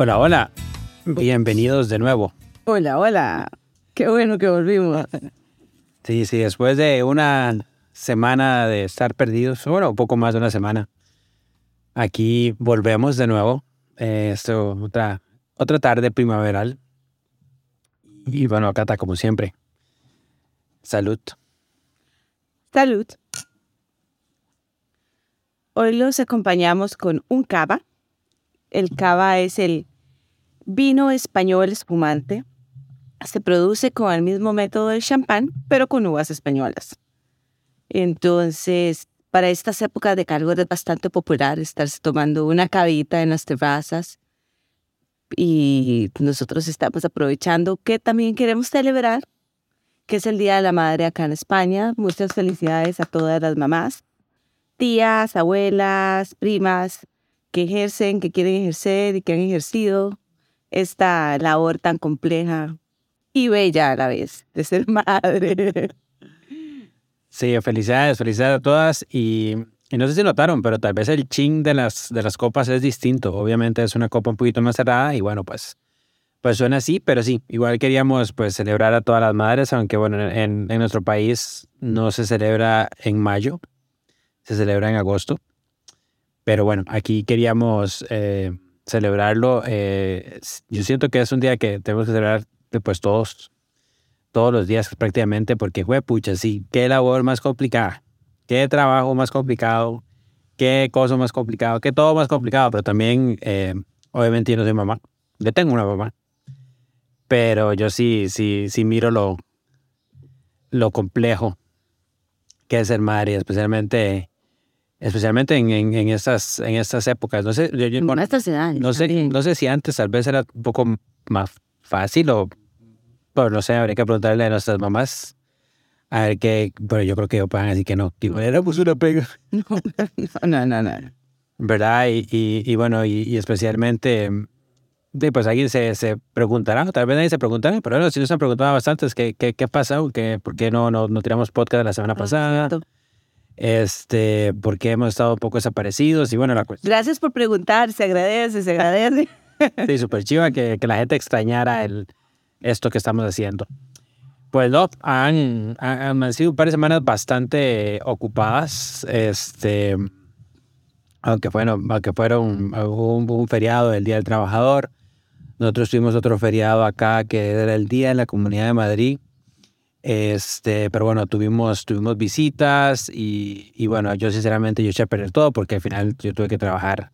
Hola, hola. Bienvenidos de nuevo. Hola, hola. Qué bueno que volvimos. Sí, sí, después de una semana de estar perdidos, bueno, un poco más de una semana, aquí volvemos de nuevo. Eh, esto, otra, otra tarde primaveral. Y bueno, acá está como siempre. Salud. Salud. Hoy los acompañamos con un cava. El cava es el vino español espumante. Se produce con el mismo método del champán, pero con uvas españolas. Entonces, para estas épocas de calor es bastante popular estarse tomando una cavita en las terrazas. Y nosotros estamos aprovechando que también queremos celebrar, que es el Día de la Madre acá en España. Muchas felicidades a todas las mamás, tías, abuelas, primas que ejercen, que quieren ejercer y que han ejercido esta labor tan compleja y bella a la vez de ser madre. Sí, felicidades, felicidades a todas y, no sé si notaron, pero tal vez el ching de las, de las copas es distinto. Obviamente es una copa un poquito más cerrada y bueno, pues, pues suena así, pero sí, igual queríamos pues celebrar a todas las madres, aunque bueno, en, en nuestro país no se celebra en mayo, se celebra en agosto. Pero bueno, aquí queríamos eh, celebrarlo. Eh, yo siento que es un día que tenemos que celebrar pues todos, todos los días prácticamente, porque fue pucha, sí, qué labor más complicada, qué trabajo más complicado, qué cosa más complicado, qué todo más complicado, pero también, eh, obviamente yo no soy mamá, yo tengo una mamá, pero yo sí, sí, sí miro lo, lo complejo que es ser madre, especialmente especialmente en, en, estas, en estas épocas. No sé, yo, no, sé, no sé si antes tal vez era un poco más fácil o, pero no sé, habría que preguntarle a nuestras mamás. A ver qué, pero yo creo que puedan decir que no. Era pues una pega. No, no, no. ¿Verdad? Y, y, bueno, y, especialmente, pues alguien se, se preguntará, tal vez nadie se preguntará, pero bueno, si nos han preguntado bastante, ¿qué, qué, qué pasa? ¿Qué, ¿Por qué no, no, no tiramos podcast la semana pasada? Este, porque hemos estado un poco desaparecidos y bueno, la cuestión. Gracias por preguntar, se agradece, se agradece. Sí, súper chiva que, que, la gente extrañara el, esto que estamos haciendo. Pues no, han, han, sido un par de semanas bastante ocupadas, este, aunque, bueno, aunque fueron un, un feriado del Día del Trabajador. Nosotros tuvimos otro feriado acá que era el Día de la Comunidad de Madrid este, pero bueno, tuvimos, tuvimos visitas y, y bueno, yo sinceramente yo eché a perder todo porque al final yo tuve que trabajar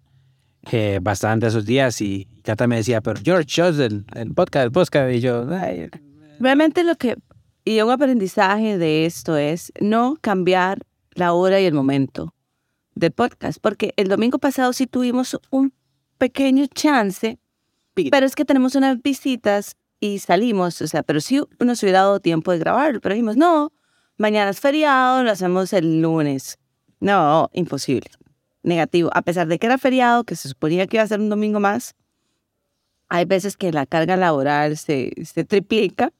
eh, bastante esos días y Cata me decía, pero George, yo el, el podcast, el podcast, y yo, Realmente lo que, y un aprendizaje de esto es no cambiar la hora y el momento del podcast, porque el domingo pasado sí tuvimos un pequeño chance, pero es que tenemos unas visitas y salimos, o sea, pero sí nos hubiera dado tiempo de grabar, pero dijimos, no, mañana es feriado, lo hacemos el lunes. No, imposible. Negativo. A pesar de que era feriado, que se suponía que iba a ser un domingo más, hay veces que la carga laboral se, se triplica.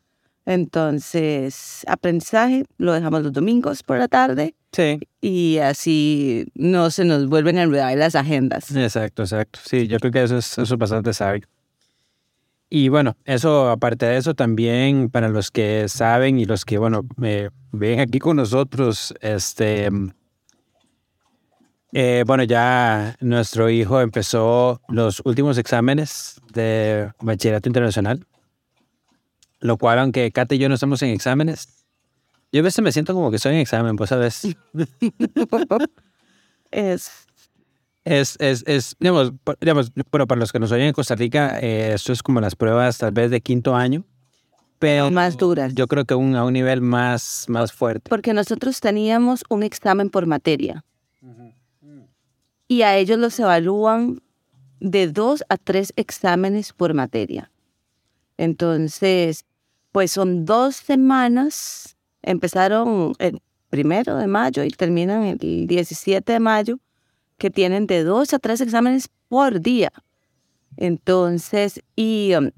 Entonces, aprendizaje, lo dejamos los domingos por la tarde. Sí. Y así no se nos vuelven a enredar las agendas. Exacto, exacto. Sí, yo creo que eso es, eso es bastante sabio. Y bueno, eso, aparte de eso, también para los que saben y los que, bueno, me ven aquí con nosotros, este, eh, bueno, ya nuestro hijo empezó los últimos exámenes de bachillerato internacional, lo cual, aunque Kate y yo no estamos en exámenes, yo a veces me siento como que estoy en examen, pues, ¿sabes? es es, es, es digamos, digamos, bueno, para los que nos oyen en Costa Rica, eh, esto es como las pruebas tal vez de quinto año, pero Más duras. yo creo que un, a un nivel más, más fuerte. Porque nosotros teníamos un examen por materia. Y a ellos los evalúan de dos a tres exámenes por materia. Entonces, pues son dos semanas. Empezaron el primero de mayo y terminan el 17 de mayo, que tienen de dos a tres exámenes por día. Entonces, y um,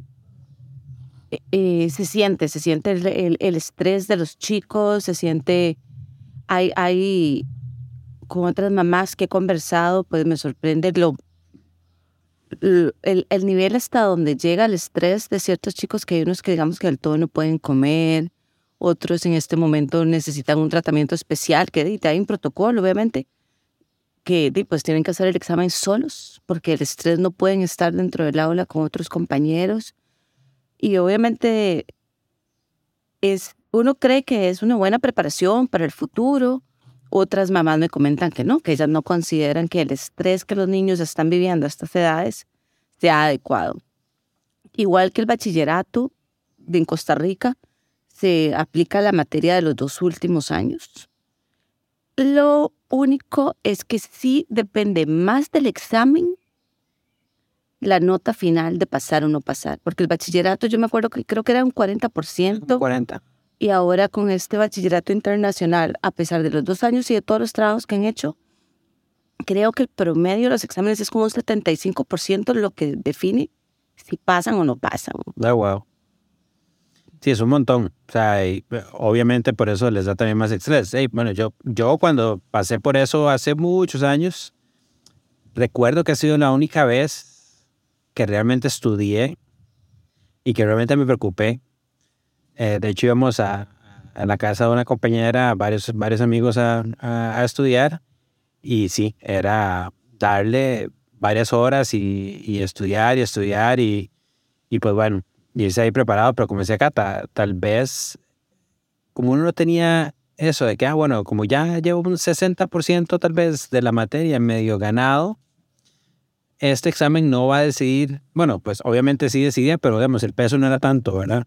eh, eh, se siente, se siente el, el- estrés de los chicos, se siente, hay, hay, con otras mamás que he conversado, pues me sorprende lo, el, el nivel hasta donde llega el estrés de ciertos chicos que hay unos que digamos que del todo no pueden comer, otros en este momento necesitan un tratamiento especial, que hay un protocolo, obviamente, que pues tienen que hacer el examen solos, porque el estrés no pueden estar dentro del aula con otros compañeros. Y obviamente es, uno cree que es una buena preparación para el futuro. Otras mamás me comentan que no, que ellas no consideran que el estrés que los niños están viviendo a estas edades sea adecuado. Igual que el bachillerato en Costa Rica, se aplica la materia de los dos últimos años. Lo único es que sí depende más del examen la nota final de pasar o no pasar. Porque el bachillerato, yo me acuerdo que creo que era un 40%. 40. Y ahora con este bachillerato internacional, a pesar de los dos años y de todos los trabajos que han hecho, creo que el promedio de los exámenes es como un 75% lo que define si pasan o no pasan. Da wow. Sí, es un montón. O sea, eh, obviamente por eso les da también más estrés. Bueno, yo, yo cuando pasé por eso hace muchos años, recuerdo que ha sido la única vez que realmente estudié y que realmente me preocupé. Eh, de hecho, íbamos a, a la casa de una compañera, varios, varios amigos a, a- a estudiar y sí, era darle varias horas y, y estudiar y estudiar y, y pues bueno, irse ahí preparado, pero como decía Cata, tal vez como uno no tenía eso de que, ah, bueno, como ya llevo un 60% tal vez de la materia medio ganado, este examen no va a decidir, bueno, pues obviamente sí decidía, pero digamos, el peso no era tanto, ¿verdad?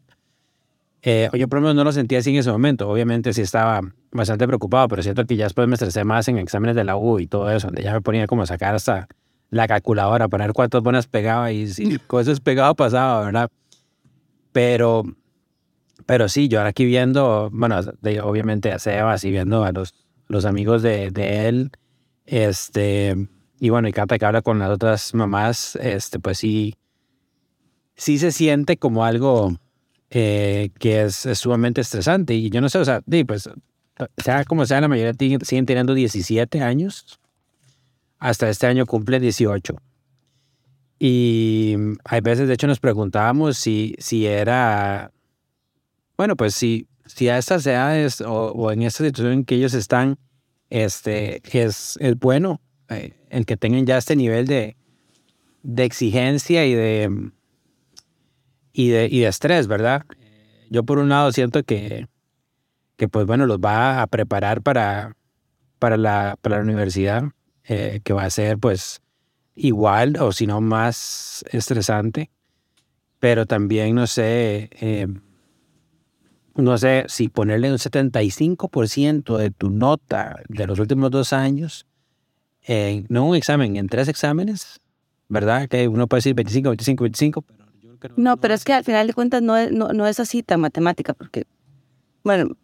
Eh, yo por lo menos no lo sentía así en ese momento, obviamente sí estaba bastante preocupado, pero siento que ya después me estresé más en exámenes de la U y todo eso, donde ya me ponía como a sacar hasta la calculadora para ver cuántas buenas pegaba y si cosas pegado pasaba, ¿verdad? Pero, pero sí, yo ahora aquí viendo, bueno, de- obviamente a Sebas y viendo a los, los amigos de, él, este, y bueno, y Cata que habla con las otras mamás, este, pues sí, sí se siente como algo eh, que es, sumamente estresante. Y yo no sé, o sea, di, pues, sea como sea, la mayoría siguen teniendo 17 años. Hasta este año cumplen 18. Y hay veces, de hecho, nos preguntábamos si, si era, bueno, pues si, si a estas edades o, en esta situación en que ellos están, este, es, es bueno eh, el que tengan ya este nivel de, de exigencia y de, y de, y de estrés, ¿verdad? Yo por un lado siento que, que pues bueno, los va a preparar para, para, la, para la universidad, eh, que va a ser pues igual o si no más estresante, pero también no sé, eh, no sé si ponerle un 75% de tu nota de los últimos dos años, en, no un examen, en tres exámenes, ¿verdad? Que uno puede decir 25, 25, 25, pero yo creo que No, pero es que al final de cuentas no es, no, no es así tan matemática, porque, bueno,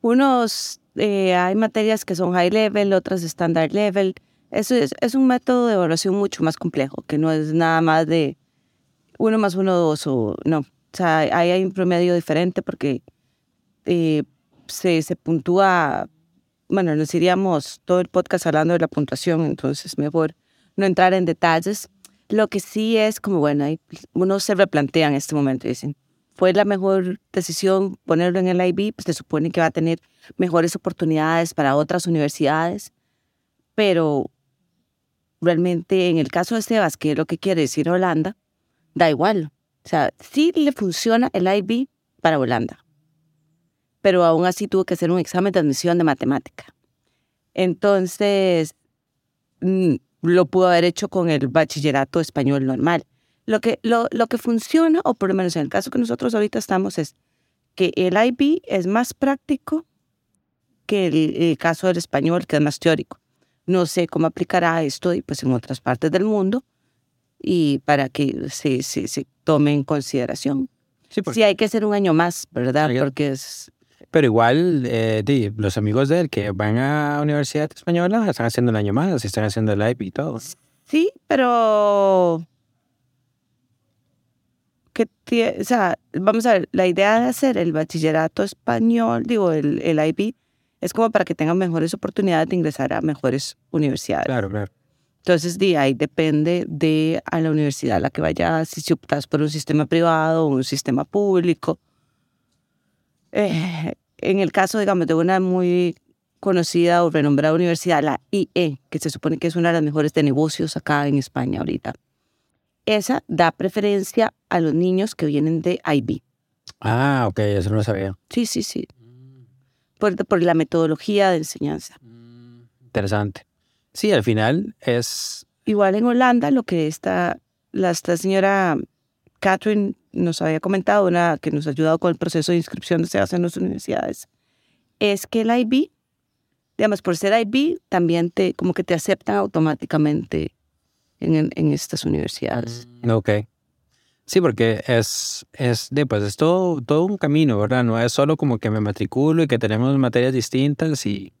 unos, eh, hay materias que son high level, otras standard level. Eso es, es un método de evaluación mucho más complejo, que no es nada más de uno más uno, dos o no. O sea, ahí hay un promedio diferente porque eh, se, se puntúa, bueno, nos iríamos todo el podcast hablando de la puntuación, entonces mejor no entrar en detalles. Lo que sí es como, bueno, uno se replantea en este momento y dicen, fue la mejor decisión ponerlo en el IB, pues se supone que va a tener mejores oportunidades para otras universidades, pero realmente en el caso de Sebas, que es lo que quiere decir Holanda, da igual. O sea, sí le funciona el IB para Holanda, pero aún así tuvo que hacer un examen de admisión de matemática. Entonces, mm, lo pudo haber hecho con el bachillerato español normal. Lo que, lo, lo que funciona, o por lo menos en el caso que nosotros ahorita estamos, es que el IB es más práctico que el, caso del español, que es más teórico. No sé cómo aplicará esto pues, en otras partes del mundo y para que se, se, se tome en consideración. Sí, sí, hay que hacer un año más, ¿verdad? Porque es... Pero igual, eh, los amigos de él que van a la Universidad Española están haciendo un año más, están haciendo el IB y todo. Sí, pero que o sea, vamos a ver, la idea de hacer el bachillerato español, digo, el, el IB, es como para que tengan mejores oportunidades de ingresar a mejores universidades. Claro, claro. Entonces, de ahí depende de a la universidad a la que vayas, si optas por un sistema privado o un sistema público. Eh, en el caso, digamos, de una muy conocida o renombrada universidad, la IE, que se supone que es una de las mejores de negocios acá en España ahorita esa da preferencia a los niños que vienen de IB. Ah, ok, eso no lo sabía. Sí, sí, sí. Por, por la metodología de enseñanza. Mm, interesante. Sí, al final es... Igual en Holanda, lo que está la esta señora Catherine nos había comentado, una que nos ha ayudado con el proceso de inscripción que se hace en las universidades, es que el IB, digamos, por ser IB, también te, como que te aceptan automáticamente en, en estas universidades. Mm, ok. Sí, porque es, es, de, pues es todo, todo un camino, ¿verdad? No es solo como que me matriculo y que tenemos materias distintas y,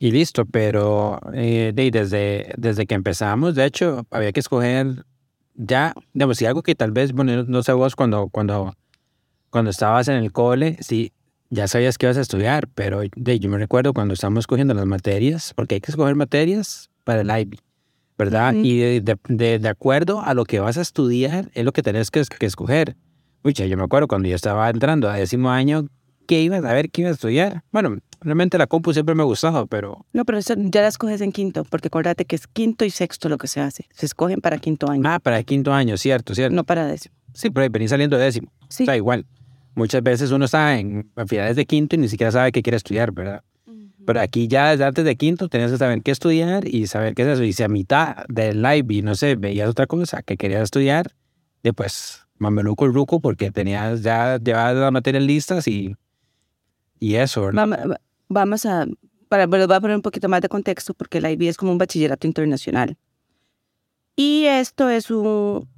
y listo, pero eh, de, desde, desde que empezamos, de hecho, había que escoger ya, digamos, si algo que tal vez, bueno, no sé vos cuando, cuando, cuando estabas en el cole, sí, ya sabías que ibas a estudiar, pero de, yo me recuerdo cuando estábamos escogiendo las materias, porque hay que escoger materias para el IB. ¿Verdad? Y de, de, acuerdo a lo que vas a estudiar, es lo que tenés que, que escoger. Uy, yo me acuerdo cuando yo estaba entrando a décimo año, ¿qué iba a ver qué iba a estudiar? Bueno, realmente la compu siempre me ha gustado, pero... No, pero eso ya la escoges en quinto, porque acuérdate que es quinto y sexto lo que se hace. Se escogen para quinto año. Ah, para quinto año, cierto, cierto. No para décimo. Sí, pero ahí venís saliendo de décimo. Sí. O sea, igual. Muchas veces uno está en finales de quinto y ni siquiera sabe qué quiere estudiar, ¿verdad? Pero aquí ya antes de quinto tenías que saber qué estudiar y saber qué es eso. Y si a mitad del live y no sé, veías otra cosa que querías estudiar, después mameluco el ruco porque tenías ya llevadas las materias listas y, y eso, ¿verdad? Vamos a, para, voy a poner un poquito más de contexto porque el IB es como un bachillerato internacional. Y esto es un,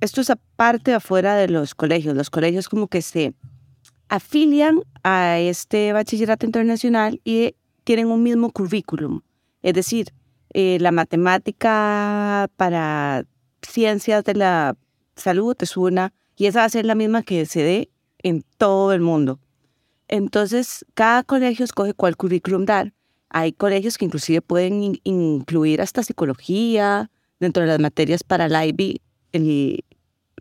esto es aparte afuera de los colegios. Los colegios como que se afilian a este bachillerato internacional y tienen un mismo currículum. Es decir, eh, la matemática para ciencias de la salud es una, y esa va a ser la misma que se dé en todo el mundo. Entonces, cada colegio escoge cuál currículum dar. Hay colegios que inclusive pueden incluir hasta psicología dentro de las materias para el IB.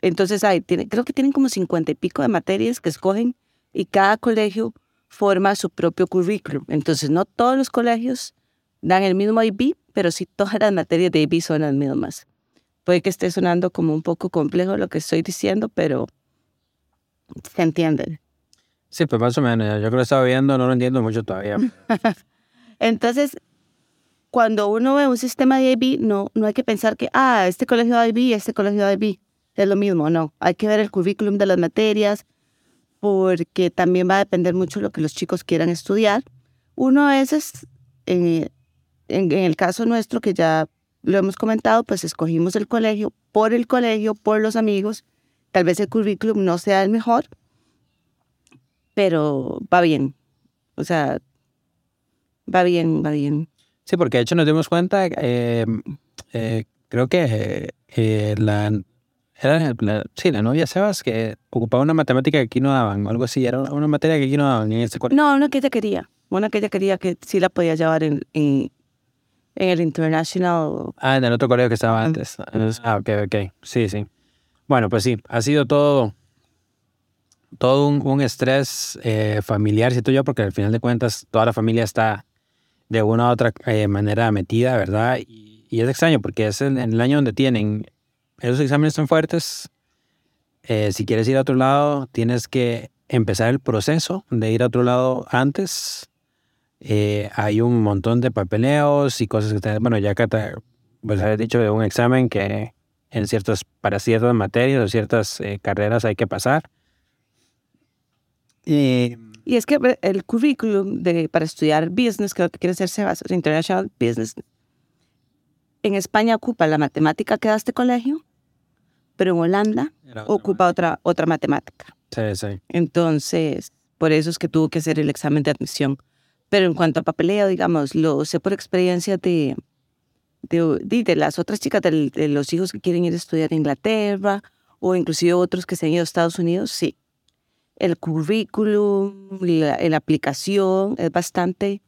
entonces, hay, tiene, creo que tienen como cincuenta y pico de materias que escogen y cada colegio forma su propio currículum. Entonces, no todos los colegios dan el mismo IB, pero sí todas las materias de IB son las mismas. Puede que esté sonando como un poco complejo lo que estoy diciendo, pero se entiende. Sí, pues más o menos. Yo creo que estaba viendo, no lo entiendo mucho todavía. Entonces, cuando uno ve un sistema de IB, no, no hay que pensar que, ah, este colegio de IB, este colegio de IB. Es lo mismo, no. Hay que ver el currículum de las materias, porque también va a depender mucho de lo que los chicos quieran estudiar. Uno es, en, en, el caso nuestro, que ya lo hemos comentado, pues escogimos el colegio por el colegio, por los amigos. Tal vez el currículum no sea el mejor, pero va bien. O sea, va bien, va bien. Sí, porque de hecho nos dimos cuenta, eh, eh, creo que eh, la era la, sí, la novia Sebas que ocupaba una matemática que aquí no daban, o algo así. Era una materia que aquí no daban en este colegio. No, una que ella quería. Una que ella quería que sí la podía llevar en, en, el International. Ah, en el otro colegio que estaba antes. Ah, ok, ok. Sí, sí. Bueno, pues sí, ha sido todo, todo un, un estrés eh, familiar, siento yo, porque al final de cuentas toda la familia está de una u otra eh, manera metida, ¿verdad? Y, y, es extraño porque es en el año donde tienen esos exámenes son fuertes. Eh, si quieres ir a otro lado, tienes que empezar el proceso de ir a otro lado antes. Eh, hay un montón de papeleos y cosas que te, bueno, ya que te, pues habéis dicho de un examen que en ciertos, para ciertas materias o ciertas eh, carreras hay que pasar. Y es que el currículum de, para estudiar business, creo que quiere ser Sebas, International Business, en España ocupa la matemática que da este colegio, pero en Holanda otra ocupa otra, otra matemática. Sí, sí. Entonces, por eso es que tuvo que hacer el examen de admisión. Pero en cuanto a papeleo, digamos, lo sé por experiencia de, de, de- de las otras chicas, del- de, los hijos que quieren ir a estudiar a Inglaterra o inclusive otros que se han ido a Estados Unidos, sí. El currículum, la, la aplicación es bastante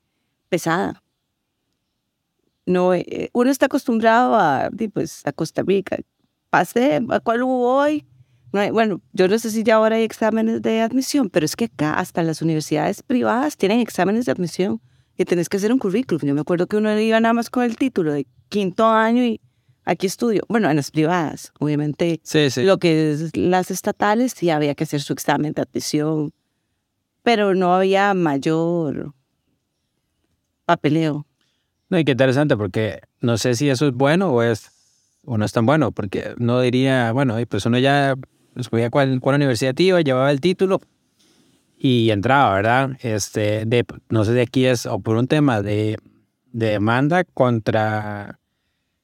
pesada. No, eh, uno está acostumbrado a, pues, a Costa Rica. Pasé, ¿a cuál hubo hoy? No hay- bueno, yo no sé si ya ahora hay exámenes de admisión, pero es que acá hasta las universidades privadas tienen exámenes de admisión y tenés que hacer un currículum. Yo me acuerdo que uno iba nada más con el título de quinto año y aquí estudio. Bueno, en las privadas, obviamente. Sí, sí. Lo que es las estatales sí había que hacer su examen de admisión, pero no había mayor papeleo. No, y qué interesante, porque no sé si eso es bueno o es o no es tan bueno, porque no diría, bueno, pues uno ya escogía cuál, cuál universidad iba, llevaba el título y entraba, ¿verdad? Este, no sé si aquí es o por un tema de, de demanda contra,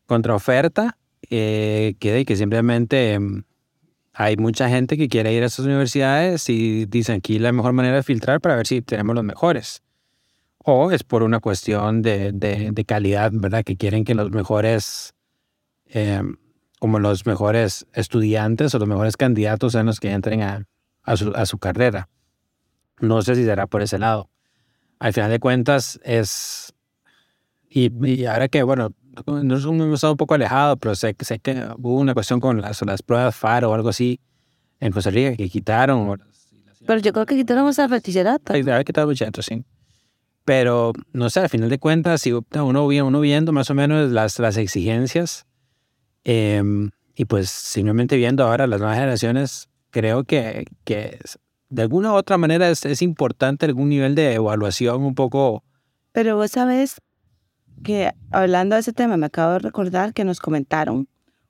contra oferta, eh, que, que simplemente em, hay mucha gente que quiere ir a esas universidades y dicen aquí la mejor manera de filtrar para ver si tenemos los mejores o es por una cuestión de, de, de calidad, ¿verdad? Que quieren que los mejores, eh, como los mejores estudiantes o los mejores candidatos sean los que entren a, a, su, a su carrera. No sé si será por ese lado. Al final de cuentas es... Y, y ahora que, bueno, nos hemos estado un poco alejado, pero sé, sé que hubo una cuestión con las, las pruebas FAR o algo así en Costa Rica que quitaron. Pero yo creo que quitaron esa bachillerato. Había quitado muchachos, sí. Pero, no sé, al final de cuentas, si uno, uno viendo más o menos las, las exigencias em, y pues simplemente viendo ahora las nuevas generaciones, creo que, que de alguna u otra manera es, es importante algún nivel de evaluación un poco... Pero vos sabes que hablando de ese tema, me acabo de recordar que nos comentaron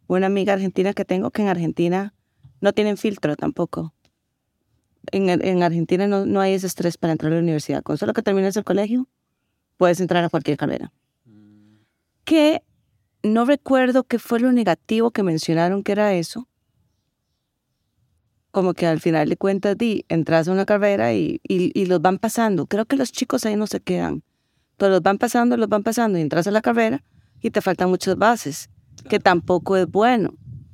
una amiga argentina que tengo que en Argentina no tienen filtro tampoco. En, en Argentina no, no hay ese estrés para entrar a la universidad. Con solo que termines el colegio, puedes entrar a cualquier carrera. Que no recuerdo qué fue lo negativo que mencionaron que era eso. Como que al final de cuentas, di, entras a una carrera y, y, y los van pasando. Creo que los chicos ahí no se quedan. Pero los van pasando, los van pasando y entras a la carrera y te faltan muchas bases, que tampoco es bueno.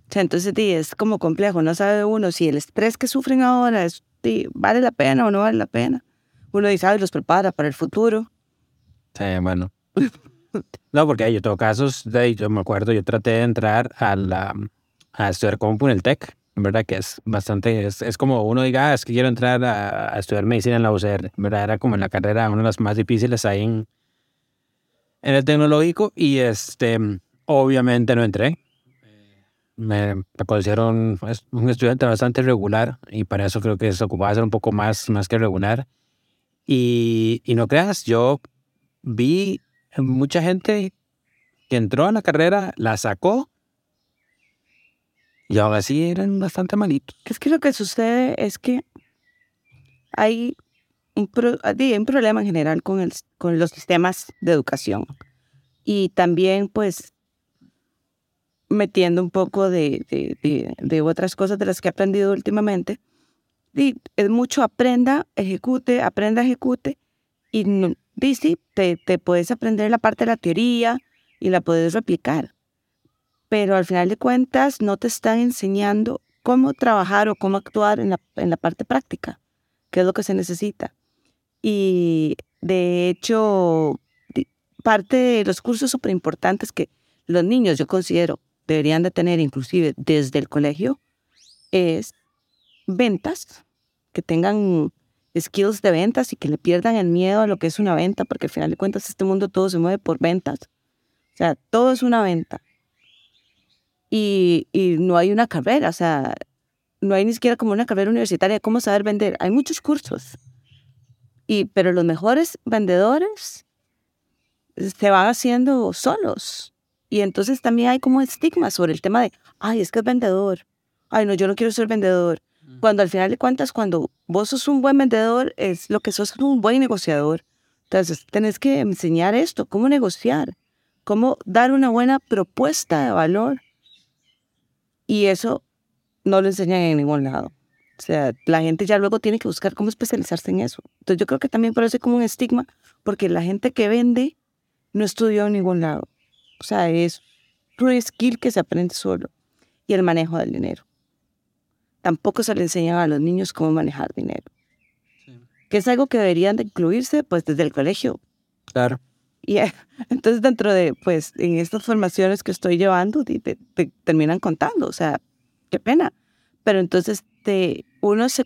O sea, entonces di, es como complejo. No sabe uno si el estrés que sufren ahora es, di, vale la pena o no vale la pena. Uno dice, ay, los prepara para el futuro. Sí, bueno. No, porque yo tengo casos, de, yo me acuerdo, yo traté de entrar a, la, a estudiar compu en el TEC, verdad que es bastante, es, es como uno diga, "Ah, es que quiero entrar a, a estudiar medicina en la UCR, verdad era como en la carrera, una de las más difíciles ahí en, el tecnológico y este, obviamente no entré. Me, me pues, un estudiante bastante regular y para eso creo que se ocupaba ser un poco más, más que regular. Y, y no creas, yo vi mucha gente que entró a la carrera, la sacó y aún así eran bastante malitos. Es que lo que sucede es que hay un, pro- hay un problema en general con, el, con los sistemas de educación. Y también, pues, metiendo un poco de, de, de- de otras cosas de las que he aprendido últimamente. Di, es mucho aprenda, ejecute, aprenda, ejecute. Y no, sí, te, te puedes aprender la parte de la teoría y la puedes replicar. Pero al final de cuentas no te están enseñando cómo trabajar o cómo actuar en la, en la parte práctica, que es lo que se necesita. Y de hecho, parte de los cursos súper importantes que los niños, yo considero, deberían de tener inclusive desde el colegio, es ventas, que tengan skills de ventas y que le pierdan el miedo a lo que es una venta, porque al final de cuentas este mundo todo se mueve por ventas. O sea, todo es una venta. Y, y no hay una carrera, o sea, no hay ni siquiera como una carrera universitaria de cómo saber vender. Hay muchos cursos. Y, pero los mejores vendedores se van haciendo solos. Y entonces también hay como estigma sobre el tema de, ay, es que es vendedor. Ay, no, yo no quiero ser vendedor. Cuando al final de cuentas, cuando vos sos un buen vendedor, es lo que sos un buen negociador. Entonces, tenés que enseñar esto, cómo negociar, cómo dar una buena propuesta de valor. Y eso no lo enseñan en ningún lado. O sea, la gente ya luego tiene que buscar cómo especializarse en eso. Entonces, yo creo que también parece como un estigma, porque la gente que vende no estudió en ningún lado. O sea, es un skill que se aprende solo. Y el manejo del dinero. Tampoco se le enseñan a los niños cómo manejar dinero. Que es algo que deberían de incluirse pues desde el colegio. Claro. Y eh, entonces dentro de, pues, en estas formaciones que estoy llevando, te, te terminan contando. O sea, qué pena. Pero entonces te, uno se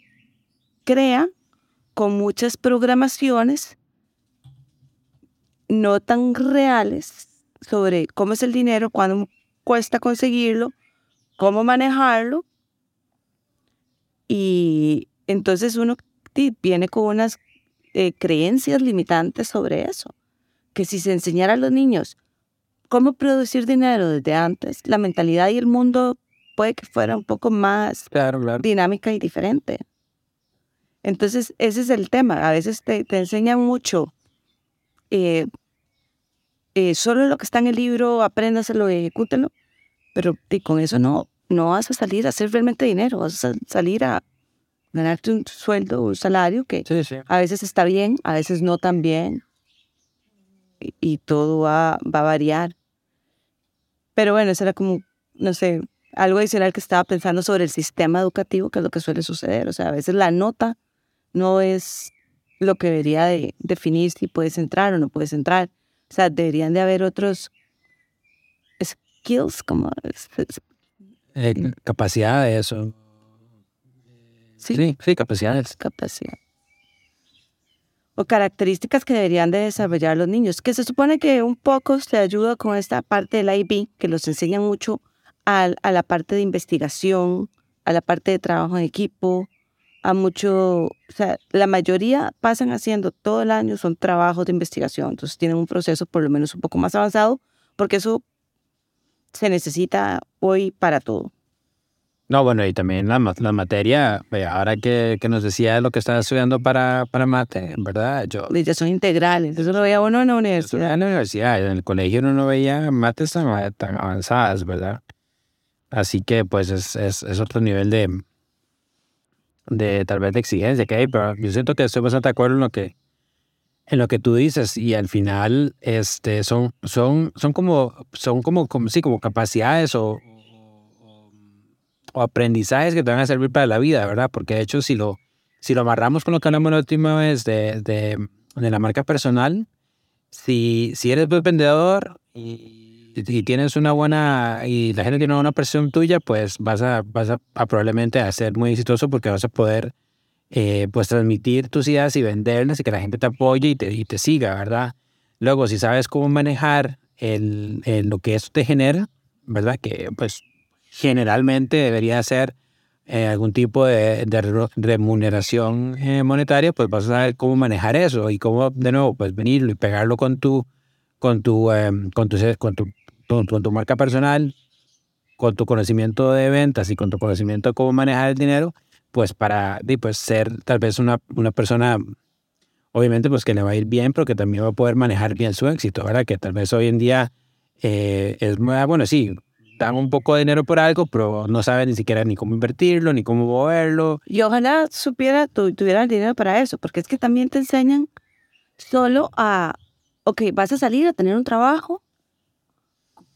crea con muchas programaciones no tan reales sobre cómo es el dinero, cuándo cuesta conseguirlo, cómo manejarlo. Y entonces uno viene con unas eh, creencias limitantes sobre eso. Que si se enseñara a los niños cómo producir dinero desde antes, la mentalidad y el mundo puede que fuera un poco más dinámica y diferente. Entonces, ese es el tema. A veces te, te enseñan mucho eh, eh, solo lo que está en el libro, apréndaselo y ejecútelo, pero con eso no, no vas a salir a hacer realmente dinero, vas a salir a ganarte un sueldo, un salario que a veces está bien, a veces no tan bien, y, todo va, va, a variar. Pero bueno, eso era como, no sé, algo adicional que estaba pensando sobre el sistema educativo, que es lo que suele suceder. O sea, a veces la nota no es lo que debería de definir si puedes entrar o no puedes entrar. O sea, deberían de haber otros skills como... Eh, capacidades o... Sí, sí, sí, capacidades. Capacidad. O características que deberían de desarrollar los niños, que se supone que un poco se ayuda con esta parte del IB, que los enseña mucho a, a la parte de investigación, a la parte de trabajo en equipo, a mucho, o sea, la mayoría pasan haciendo todo el año, son trabajos de investigación, entonces tienen un proceso por lo menos un poco más avanzado, porque eso se necesita hoy para todo. No, bueno, y también la, la materia, ahora que, que, nos decía lo que estaba estudiando para, para mate, ¿verdad? Yo, ya son integrales, eso lo veía uno en la universidad. En la universidad, en el colegio uno no veía mates tan, tan avanzadas, ¿verdad? Así que pues es, es, es otro nivel de, de tal vez de exigencia que hay, pero yo siento que estoy bastante de acuerdo en lo que, en lo que tú dices y al final este, son, son, son, como, son como, como, sí, como capacidades o, o, aprendizajes que te van a servir para la vida, ¿verdad? Porque de hecho si lo, si lo amarramos con lo que hablamos la última vez de, de, de la marca personal, si, si eres buen vendedor y y tienes una buena, y la gente tiene una buena presión tuya, pues vas a, vas a, probablemente a ser muy exitoso porque vas a poder eh, pues transmitir tus ideas y venderlas y que la gente te apoye y te, y te siga, ¿verdad? Luego, si sabes cómo manejar el, lo que eso te genera, ¿verdad? Que pues generalmente debería ser eh, algún tipo de, remuneración eh, monetaria, pues vas a saber cómo manejar eso y cómo, de nuevo, pues venirlo y pegarlo con tu, con tu, con tu, con tu con, tu marca personal, con tu conocimiento de ventas y con tu conocimiento de cómo manejar el dinero, pues para pues, ser tal vez una, una persona, obviamente, pues que le va a ir bien, pero que también va a poder manejar bien su éxito, ¿verdad? Que tal vez hoy en día eh, es, ah, bueno, sí, dan un poco de dinero por algo, pero no saben ni siquiera ni cómo invertirlo, ni cómo moverlo. Y ojalá supiera, tu, tuviera el dinero para eso, porque es que también te enseñan solo a, ok, vas a salir a tener un trabajo,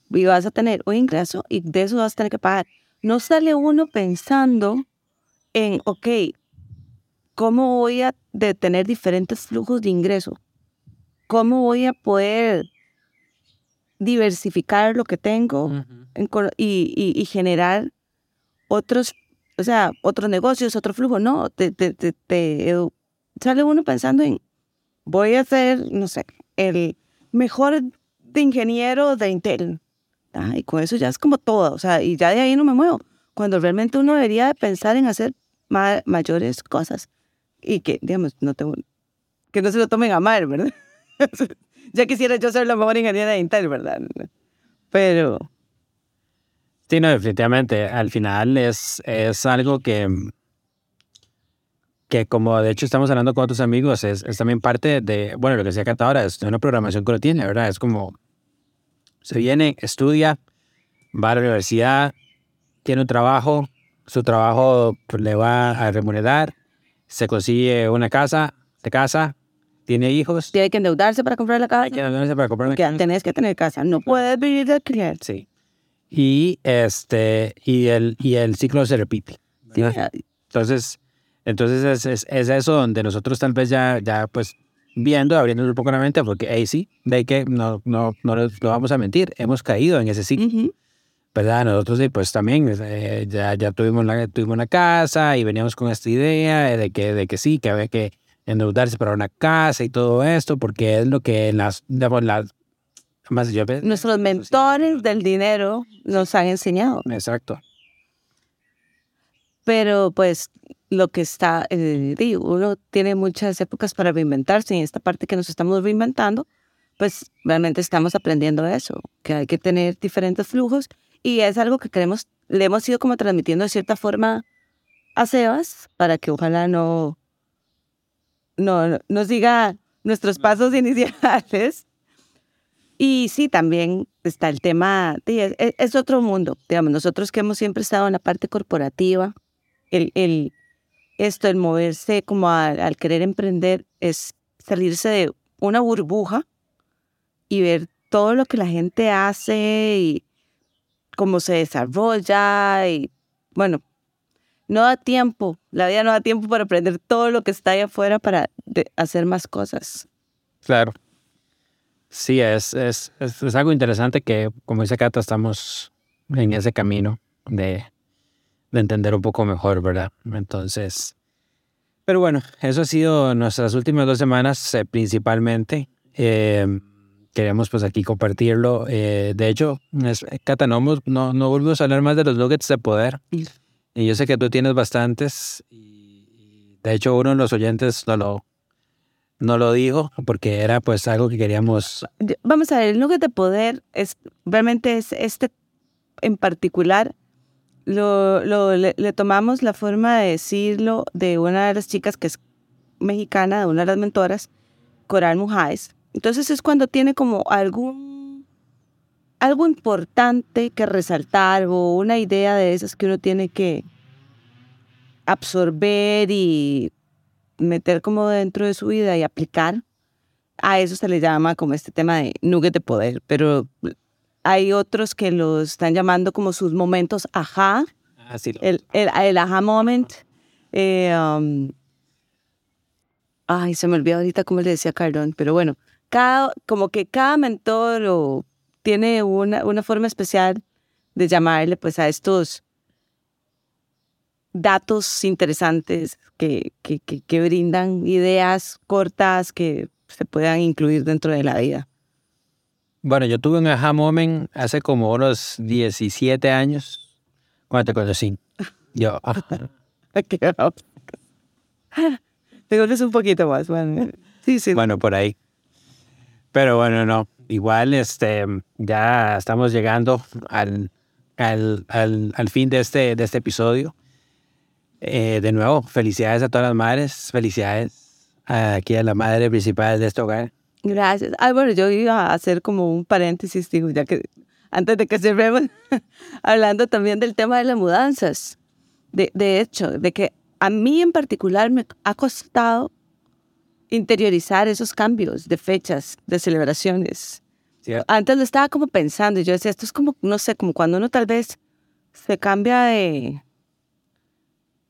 y vas a tener un ingreso y de eso vas a tener que pagar. No sale uno pensando en, ok, ¿cómo voy a tener diferentes flujos de ingreso? ¿Cómo voy a poder diversificar lo que tengo y, generar otros, o sea, otros negocios, otro flujo? No, te, sale uno pensando en, voy a ser, no sé, el mejor de ingeniero de Intel y con eso ya es como todo, o sea, y ya de ahí no me muevo. Cuando realmente uno debería pensar en hacer mayores cosas y que, digamos, no tengo, que no se lo tomen a mal, ¿verdad? ya quisiera yo ser la mejor ingeniera de Intel, ¿verdad? Pero... Sí, no, definitivamente. Al final es, es algo que, que como de hecho estamos hablando con otros amigos, es, es también parte de, bueno, lo que decía Cata ahora, es una programación que uno tiene, ¿verdad? Es como, se viene, estudia, va a la universidad, tiene un trabajo, su trabajo pues, le va a remunerar, se consigue una casa, de casa, tiene hijos. Tiene que endeudarse para comprar la casa. Hay que endeudarse para comprar Que casa. tenés que tener casa. No puedes vivir de alquiler. Sí. Y este, y el, y el ciclo se repite. Sí, Entonces, entonces es, es, es eso donde nosotros tal vez ya, ya pues viendo, abriendo un poco la mente, porque ahí sí, de que no, no, no, no vamos a mentir, hemos caído en ese ciclo. ¿Verdad? Nosotros sí, pues también eh, ya, ya tuvimos, la, tuvimos una casa y veníamos con esta idea de que, de que sí, que había que endeudarse para una casa y todo esto, porque es lo que las, las más yo Nuestros mentores del dinero nos han enseñado. Exacto. Pero pues lo que está, eh, uno tiene muchas épocas para reinventarse y en esta parte que nos estamos reinventando, pues realmente estamos aprendiendo eso, que hay que tener diferentes flujos y es algo que queremos, le hemos ido como transmitiendo de cierta forma a Sebas para que ojalá no, no, no- nos diga nuestros pasos iniciales. Y sí, también está el tema, es, otro mundo, digamos, nosotros que hemos siempre estado en la parte corporativa, el, el, esto, el moverse como al, al querer emprender, es salirse de una burbuja y ver todo lo que la gente hace y cómo se desarrolla y bueno, no da tiempo, la vida no da tiempo para aprender todo lo que está ahí afuera para hacer más cosas. Claro. Sí, es, es, es, es algo interesante que, como dice Cata, estamos en ese camino de, de entender un poco mejor, ¿verdad? Entonces, pero bueno, eso ha sido nuestras últimas dos semanas eh, principalmente. Eh, queremos pues aquí compartirlo. Eh, de hecho, es- Cata, no, no, volvimos a hablar más de los nuggets de poder. Y yo sé que tú tienes bastantes. De hecho, uno de los oyentes no lo, no lo dijo porque era pues algo que queríamos Vamos a ver, el nugget de poder es realmente es este en particular. Lo, lo- le, le tomamos la forma de decirlo de una de las chicas que es mexicana, de una de las mentoras, Coral Mujáez. Entonces es cuando tiene como algún algo importante que resaltar o una idea de esas que uno tiene que absorber y meter como dentro de su vida y aplicar a eso se le llama como este tema de nugget de poder, pero hay otros que lo están llamando como sus momentos ajá, así lo- el, el, el aha moment. eh, um, ay, se me olvidó ahorita cómo le decía Cardón, pero bueno, cada, como que cada mentor o tiene una, una forma especial de llamarle pues a estos datos interesantes que, que, que, que brindan ideas cortas que se puedan incluir dentro de la vida. Bueno, yo tuve un aha moment hace como unos 17 años cuando te conocí. Yo, ah, Qué bravo. Te conoces un poquito más, bueno. Sí, sí. bueno, por ahí. Pero bueno, no. Igual este, ya estamos llegando al, al, al, al fin de este, de este episodio. Eh, de nuevo, felicidades a todas las madres. Felicidades aquí a la madre principal de este hogar. Gracias. Ah, bueno, yo iba a hacer como un paréntesis, digo, ya que antes de que cerremos, hablando también del tema de las mudanzas. De, de hecho, de que a mí en particular me ha costado interiorizar esos cambios de fechas, de celebraciones. ¿cierto? Antes lo estaba como pensando y yo decía, esto es como, no sé, como cuando uno tal vez se cambia de,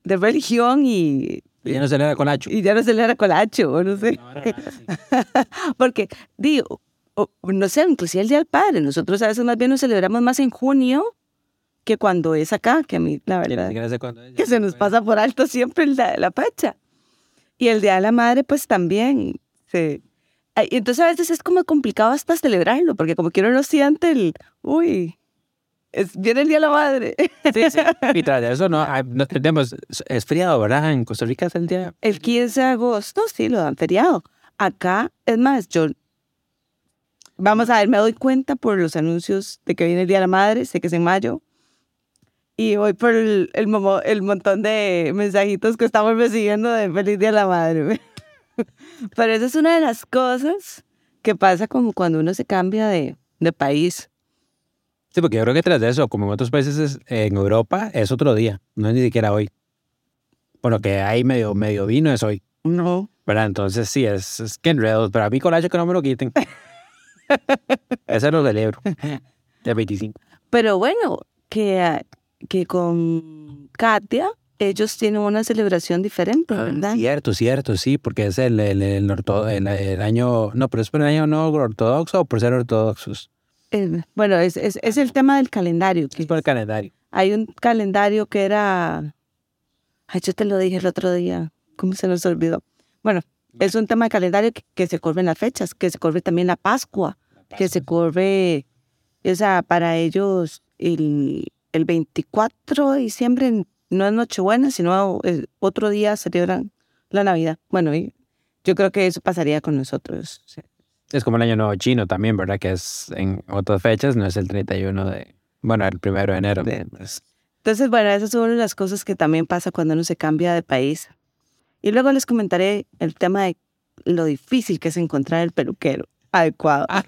de religión y, Y ya no se le da con Hacho. y ya no celebra colacho, o no sé. No, no, no. Porque, digo, o- no sé, inclusive el Día del Padre, nosotros a veces más bien nos celebramos más en junio que cuando es acá, que a mí, la verdad, que se nos pasa por alto siempre de la fecha. Y el Día de la Madre, pues también. Ay, Entonces a veces es como complicado hasta celebrarlo, porque como que uno no siente el, uy, es, viene el Día de la Madre. Sí, sí. Y tras de eso, no, ah, no tenemos, es feriado, ¿verdad? En Costa Rica es el día. El 15 de agosto, sí, lo dan feriado. Acá, es más, yo, vamos a ver, me doy cuenta por los anuncios de que viene el Día de la Madre, sé que es en mayo, y voy por el, el, momo- el montón de mensajitos que estamos recibiendo de Feliz Día de la Madre. Pero esa es una de las cosas que pasa como cuando uno se cambia de, de país. Sí, porque yo creo que tras de eso, como en otros países es- en Europa, es otro día, no es ni siquiera hoy. Bueno, que hay medio, medio vino es hoy, No. ¿verdad? Entonces sí, es, es que enredo, pero a mí colacho que no me lo quiten. Ese lo celebro. De 25. Pero bueno, que, ah, que con Katia ellos tienen una celebración diferente, ¿verdad? Cierto, cierto, sí, porque es el, el, el, orto- el- el año, no, pero es por el año no ortodoxo o por ser ortodoxos. Eh, bueno, es, es, es el tema del calendario. que Es por el calendario. Hay un calendario que era... Ay, yo te lo dije el otro día. ¿Cómo se nos olvidó? Bueno, es un tema de calendario que, que se corren las fechas, que se corre también la Pascua, que se corre, o sea, para ellos el, el 24 de diciembre no es Nochebuena, sino el otro día celebran la Navidad. Bueno, y yo creo que eso pasaría con nosotros. o sea, Es como el año nuevo chino también, ¿verdad? Que es en otras fechas, no es el 31 de, bueno, el primero de enero. De- Entonces, bueno, esas son una de las cosas que también pasa cuando uno se cambia de país. Y luego les comentaré el tema de lo difícil que es encontrar el peluquero adecuado. Ah,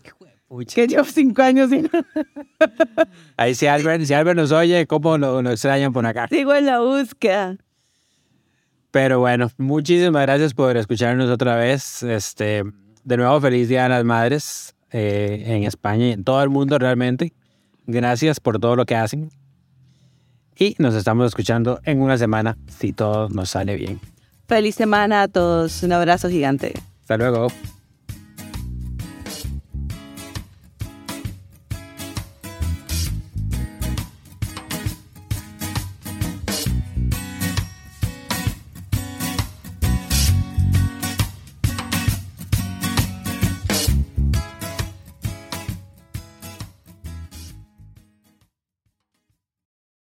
Que llevo cinco años y no Ahí si Albert, si Albert nos oye, ¿cómo lo, lo extrañan por acá? sigo en la búsqueda. Pero bueno, muchísimas gracias por escucharnos otra vez. Este, de nuevo, feliz Día de las Madres eh, en España y en todo el mundo realmente. Gracias por todo lo que hacen. Y nos estamos escuchando en una semana, si todo nos sale bien. Feliz semana a todos. Un abrazo gigante. Hasta luego.